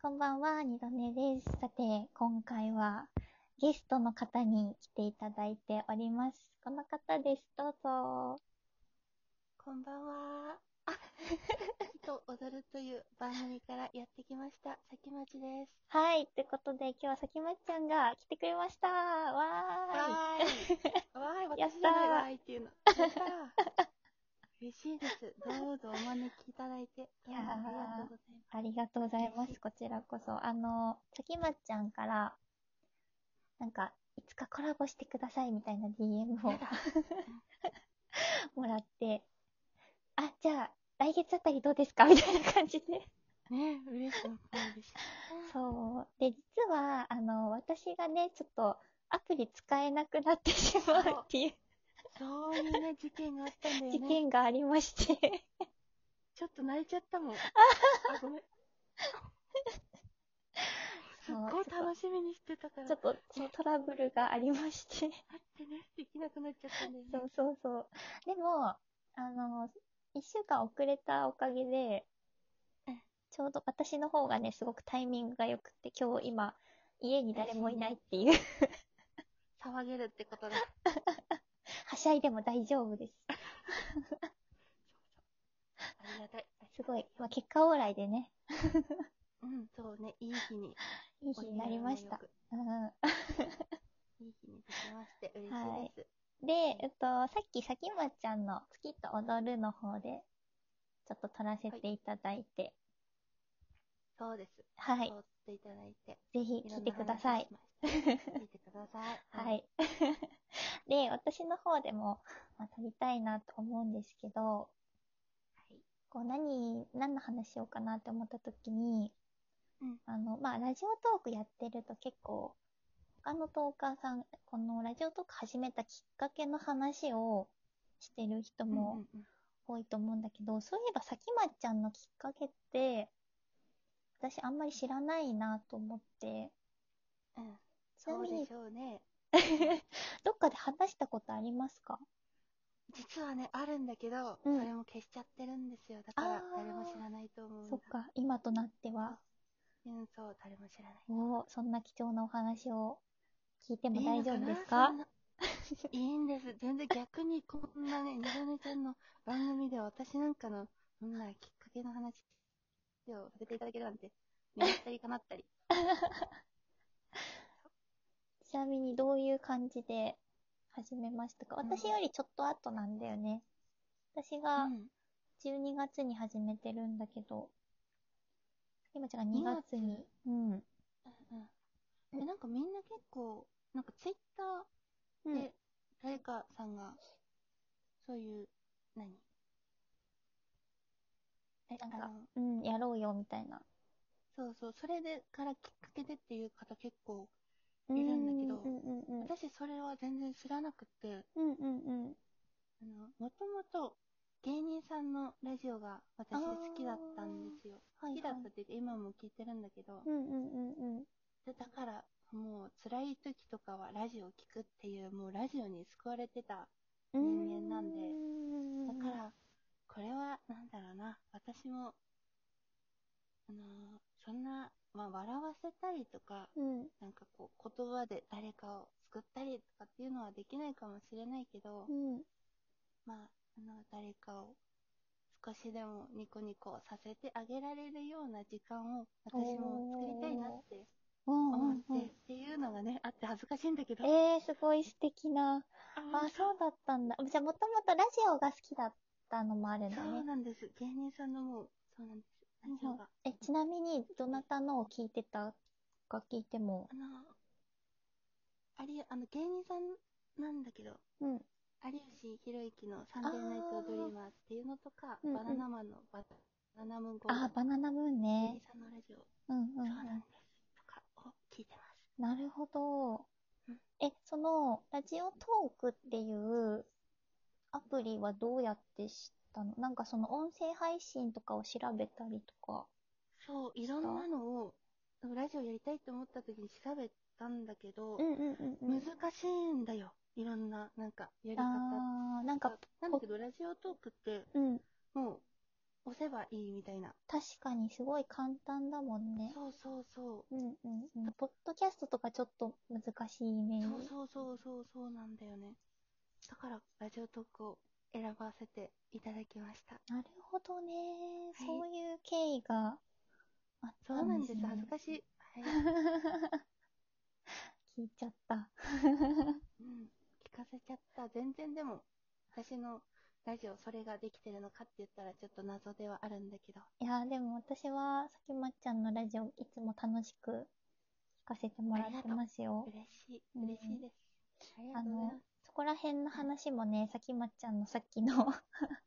こんばんは、二度寝です。さて、今回はゲストの方に来ていただいております。この方です。どうぞ。こんばんは。あ、と踊るという番組からやってきました、さきまちです。はい。ってことで、今日はさきまちゃんが来てくれました。わわーい。わーい、やったー私じゃないわーいっていうの。嬉しいです。どうぞお招きいただいて。いやありがとうございます。ーありがとうございます。こちらこそ。あの、さきまちゃんから、なんか、いつかコラボしてくださいみたいな DM を もらって、あ、じゃあ、来月あたりどうですか？みたいな感じで。ね嬉しい。嬉しい。そう。で、実は、あの、私がね、ちょっと、アプリ使えなくなってしまうっていうそういうね、事件があったんだよね。事件がありまして。ちょっと泣いちゃったもん。あ、ごめん。すっごい楽しみにしてたから。ちょっと、そうトラブルがありまして。あってね、できなくなっちゃったんだよね。そうそうそう。でも、あの、一週間遅れたおかげでうん、ちょうど私の方がね、すごくタイミングが良くて、今日今、家に誰もいないっていう、騒げるってことだ。はしゃいでも大丈夫です。ありがたい。すごい、まあ、結果オーライでね、うん、そうね、いい日に。いい日になりました。うん。いい日にできまして、嬉しいです。で、えっと、さっき、さきまちゃんの月と踊るの方で、ちょっと撮らせていただいて、そうです。はい。通っていただいて。ぜひ聞いてください。聞いてください。は。い。で、私の方でも、まあ、撮りたいなと思うんですけど、はい。こう何、何の話しようかなって思った時に、うんあの、まあ、ラジオトークやってると結構、他のトーカーさん、このラジオトーク始めたきっかけの話をしてる人もうんうん多いと思うんだけど、そういえばさきまちゃんのきっかけって、私あんまり知らないなと思って、うん。そうでし、ょうね。どっかで話したことありますか？実はね、あるんだけど、うんそれも消しちゃってるんですよ。だからあー誰も知らないと思うんだ。そっか、今となっては。うん、そう、誰も知らない。おーそんな貴重なお話を聞いてもいいの大丈夫ですなかそんないいんです。全然逆にこんなね、二度寝ちゃんの番組で私なんかの、そんなきっかけの話をさせていただけるなんて、願ったりかなったり。ちなみにどういう感じで始めましたか？うん私よりちょっと後なんだよね。私がうん12月に始めてるんだけど、今ちゃんが2月に。うん。うんうなんかみんな結構、なんかツイッターうんで。誰かさんが、そういう、何？え、なんかうん、やろうよみたいな。そうそう、それでからきっかけでっていう方結構、いるんだけどうんうんうん。私それは全然知らなくて、うんうんうん。あの、もともと芸人さんのラジオが私好きだったんですよ。はい、はい。好きだったって言って今も聞いてるんだけど、うんうんうんうん。でだからもう辛い時とかはラジオを聞くっていう、もうラジオに救われてた人間なんでだから、これは、なんだろうな、私も、あのーそんな、まあ、笑わせたりとか、うん、なんかこう、言葉で誰かを救ったりとかっていうのはできないかもしれないけど、うん、まあ、あの、誰かを少しでもニコニコさせてあげられるような時間を私も作りたいなってうん、思って、うん。っていうのがね、あって恥ずかしいんだけど。えー、すごい素敵な。ああ、そうだったんだ。じゃあ、もともとラジオが好きだったのもあるんだそうね。なんです。芸人さんのもう、そうなんです。ラジオが。え、ちなみに、どなたのを聞いてたか聞いてもあ。の、あり、あの、芸人さんなんだけど、うん。有吉弘行のサンデーナイトドリーマーズっていうのとか、うんうんバナナマンのバナナムーンゴールドあ、バナナムーン芸ね人。さんのラジオ、うんうんそうなんです。とかを聞いてます。なるほどうん。え、その、ラジオトークっていうアプリはどうやって知ったの？なんかその音声配信とかを調べたりとか。そう、いろんなのを、ラジオやりたいと思った時に調べたんだけど、うんうんうんうん。難しいんだよ。いろんな、なんか、やり方あー、なんか、なんだけど、ラジオトークって、うん。もう、押せばいいみたいな。確かにすごい簡単だもんね。そうそうそう。うんうんうん。ポッドキャストとかちょっと難しいイメージ。そうそうそうそうそうなんだよね。だから、ラジオトークを選ばせていただきました。なるほどね、はいそういう経緯があっそうなんです。恥ずかしい。はい。聞いちゃった。うん。聞かせちゃった。全然でも、私のラジオ、それができてるのかって言ったら、ちょっと謎ではあるんだけど。いや、でも私は、さきまっちゃんのラジオいつも楽しく聞かせてもらってますよ。嬉しい。うん嬉しいです。ああのそこら辺の話もね、さきまっちゃんのさっきの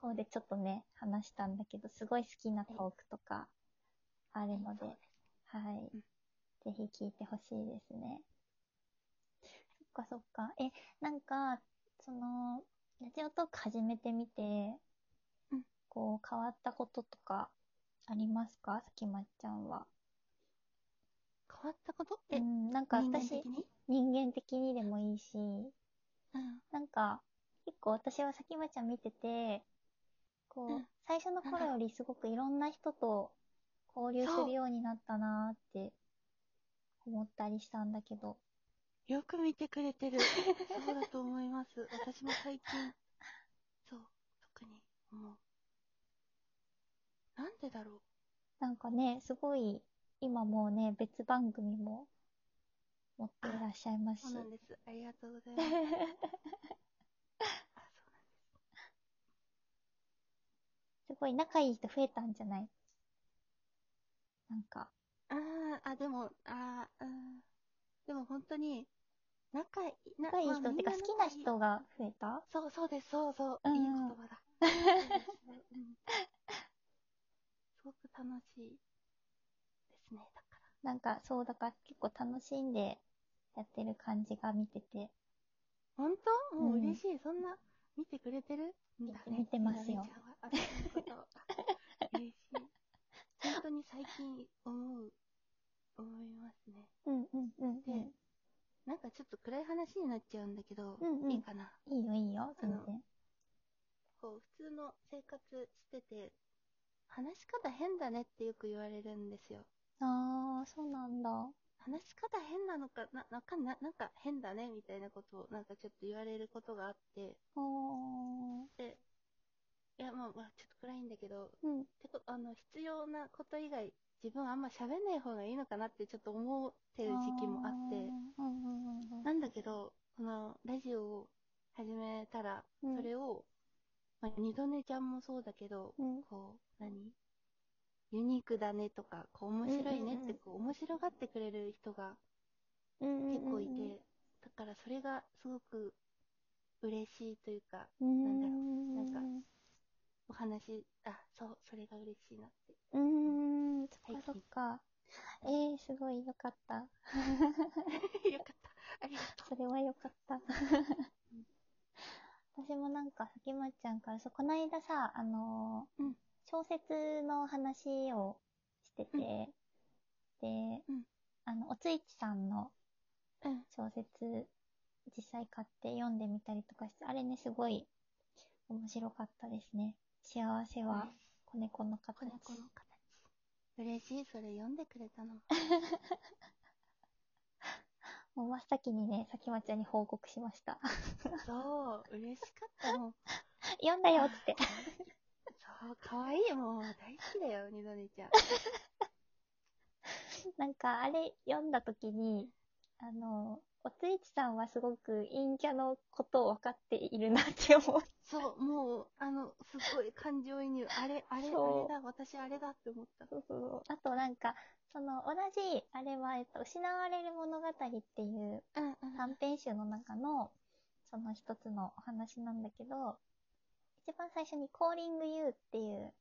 方でちょっとね、話したんだけど、すごい好きなトークとかあるので、はい。うんぜひ聞いてほしいですね。そっかそっか。え、なんか、その、ラジオトーク始めてみて、うんこう、変わったこととかありますか？さきまっちゃんは。変わったこと？うえ、ん、なんか私人間的にでもいいし、うん。なんか、結構私はさきまちゃん見てて、こう、うん最初の頃よりすごくいろんな人と交流するようになったなーって思ったりしたんだけど。よく見てくれてる。そうだと思います。私も最近、そう、特に思う。なんでだろう。なんかね、すごい、今もうね、別番組も持っていらっしゃいますし。そうなんです。ありがとうございます。あ、そうすごい仲いい人増えたんじゃない？なんか。あーあ、でも、あーうん。でも本当に、仲いい、な仲いい人まあってか好きな人が増えた？そうそうです、そうそう。うんいい言葉だ。すごく楽しいですね、だから。なんか、そう、だから結構楽しんでやってる感じが見てて。本当？もううん嬉しい。そんな、見てくれてる？ね見てますよ。嬉しい。本当に最近思う、思いますね。うんうんうんうでん。なんかちょっと暗い話になっちゃうんだけど、うんうんいいかな？いいよいいよ、全然。こう、普通の生活してて、話し方変だねってよく言われるんですよ。あー、そうなんだ。話し方変なのか、な、なんか、ななんか変だねみたいなことを、なんかちょっと言われることがあって、おー。で、いや、まあまあ、ちょっと暗いんだけど、うん。てこあの、必要なこと以外、自分あんま喋んない方がいいのかなってちょっと思ってる時期もあって。なんだけど、このラジオを始めたら、うん。それを、まあ、二度寝ちゃんもそうだけど、うん。こう、何？ユニークだねとか、こう、面白いねって、こう、面白がってくれる人が結構いて、だからそれがすごく嬉しいというか。なんだろうお話、あ、そう、それが嬉しいなって。うーん、そっかそっか。えー、すごいよかった。よかった。ありがとそれはよかった。私もなんか、さきまっちゃんから、そう、この間さ、あのーうん小説の話をしてて、で、うんあの、おついちさんのう。うん。小説、実際買って読んでみたりとかして、あれね、すごい面白かったですね。幸せは子猫の形。子猫の形。嬉しい、それ読んでくれたの。もう真っ先にね、さきまちゃんに報告しました。そう、嬉しかったもん。読んだよって。そう、かわいい、もう、大好きだよ、二度寝ちゃん。なんか、あれ読んだ時に、あの、おついちさんはすごく陰キャのことを分かっているなって思う。そう、もう、あの、すごい感情移入。あれ、あれ、あそうれだ、私あれだって思った。そうそう。あとなんか、その同じ、あれは、えっと、失われる物語っていううんうん。短編集の中の、その一つのお話なんだけど、一番最初に Calling You っていう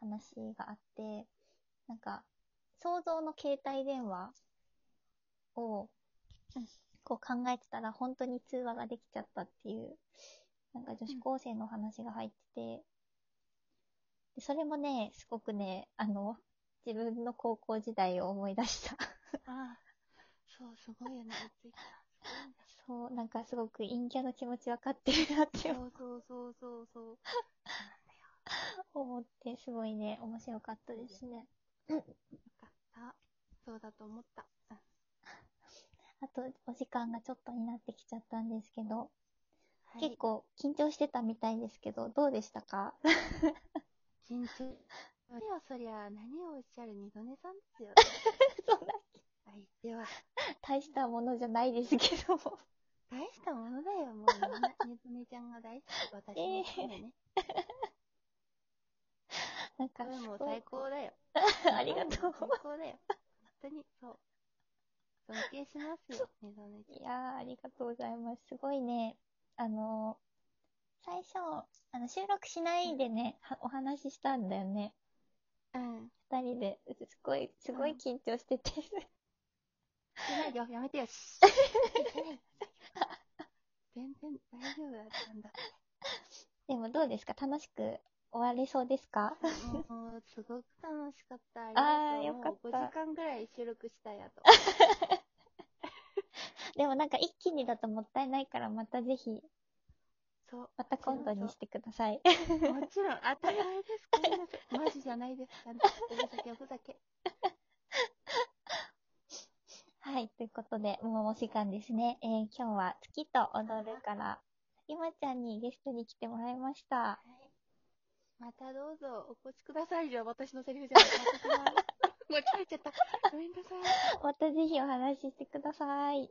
話があって、なんか、想像の携帯電話を、こう考えてたら本当に通話ができちゃったっていう、なんか女子高生の話が入ってて、でそれもね、すごくね、あの、自分の高校時代を思い出した。ああ、そう、すごいよね。そう、なんかすごく陰キャの気持ち分かってるなって。そうそうそうそうそう。思って、すごいね、面白かったですね。よかった。そうだと思った。うんあと、お時間がちょっとになってきちゃったんですけど、はい結構緊張してたみたいですけど、どうでしたか？緊張。そりゃそりゃ、何をおっしゃる二度寝さんですよ。そんな相手は。大したものじゃないですけども。大したものだよ、もうみんな。ねずねちゃんが大好き。私も含めね。なんかもうすごい最高だよ。ありがとう。最高だよ。本当に、そう。尊敬しますよ、ねいやー、ありがとうございます。すごいね、あのー最初、あの、収録しないでね、はお話ししたんだよね。うん。二人で。すごい、すごい緊張してて。してないよ、やめてよ。し 全然大丈夫だったんだ。でもどうですか？楽しく終われそうですか？もう、すごく楽しかった。あーりがとうよかったもう5時間ぐらい収録したやと。でもなんか一気にだともったいないから、またぜひ、そう。また今度にしてください。もちろん、当たり前です。ごめんなさい。マジじゃないです。ちゃんと、おふざけ、おふざけ。はい、ということで、もうお時間ですね。えー今日は月と踊るから、さきまちゃんにゲストに来てもらいました。はい。またどうぞ、お越しください。じゃあ、私のセリフじゃない。間違えちゃった。ごめんなさい。またぜひお話ししてください。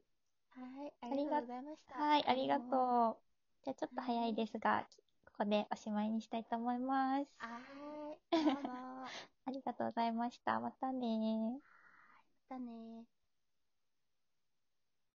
はい、ありがとうございました。はい、ありがう。とう。じゃあちょっと早いですが、ここでおしまいにしたいと思います。はーい、どうも。ま ありがとうございました。またねー。たねー。